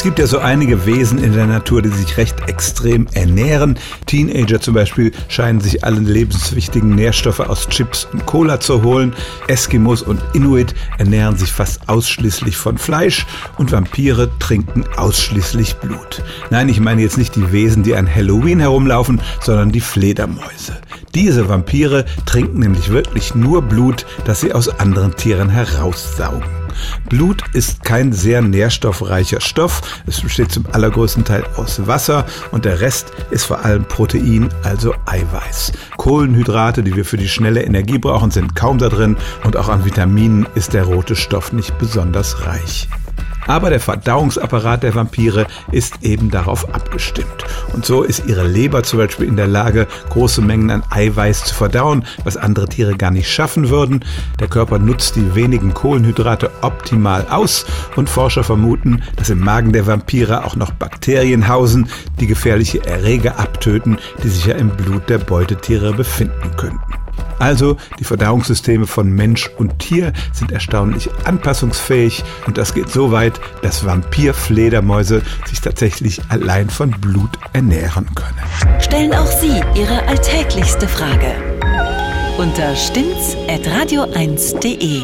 Es gibt ja so einige Wesen in der Natur, die sich recht extrem ernähren. Teenager zum Beispiel scheinen sich alle lebenswichtigen Nährstoffe aus Chips und Cola zu holen. Eskimos und Inuit ernähren sich fast ausschließlich von Fleisch und Vampire trinken ausschließlich Blut. Nein, ich meine jetzt nicht die Wesen, die an Halloween herumlaufen, sondern die Fledermäuse. Diese Vampire trinken nämlich wirklich nur Blut, das sie aus anderen Tieren heraussaugen. Blut ist kein sehr nährstoffreicher Stoff. Es besteht zum allergrößten Teil aus Wasser und der Rest ist vor allem Protein, also Eiweiß. Kohlenhydrate, die wir für die schnelle Energie brauchen, sind kaum da drin und auch an Vitaminen ist der rote Stoff nicht besonders reich. Aber der Verdauungsapparat der Vampire ist eben darauf abgestimmt. Und so ist ihre Leber zum Beispiel in der Lage, große Mengen an Eiweiß zu verdauen, was andere Tiere gar nicht schaffen würden. Der Körper nutzt die wenigen Kohlenhydrate optimal aus und Forscher vermuten, dass im Magen der Vampire auch noch Bakterien hausen, die gefährliche Erreger abtöten, die sich ja im Blut der Beutetiere befinden könnten. Also die Verdauungssysteme von Mensch und Tier sind erstaunlich anpassungsfähig und das geht so weit, dass Vampirfledermäuse sich tatsächlich allein von Blut ernähren können. Stellen auch Sie Ihre alltäglichste Frage unter stimmtz.radio1.de.